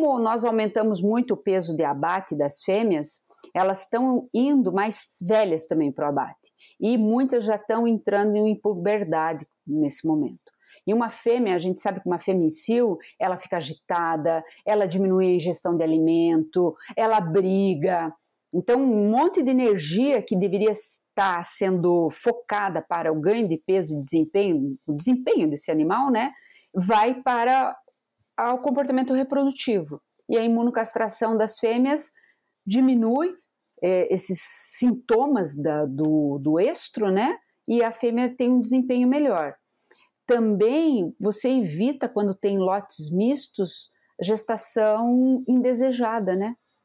como nós aumentamos muito o peso de abate das fêmeas, elas estão indo mais velhas também para o abate. E muitas já estão entrando em puberdade nesse momento. E uma fêmea, a gente sabe que uma fêmea em cio, ela fica agitada, ela diminui a ingestão de alimento, ela briga. Então, um monte de energia que deveria estar sendo focada para o ganho de peso e desempenho, o desempenho desse animal, né, vai para o comportamento reprodutivo. E a imunocastração das fêmeas diminui é, esses sintomas da, do, do estro, né? E a fêmea tem um desempenho melhor. Também você evita, quando tem lotes mistos, gestação indesejada, né?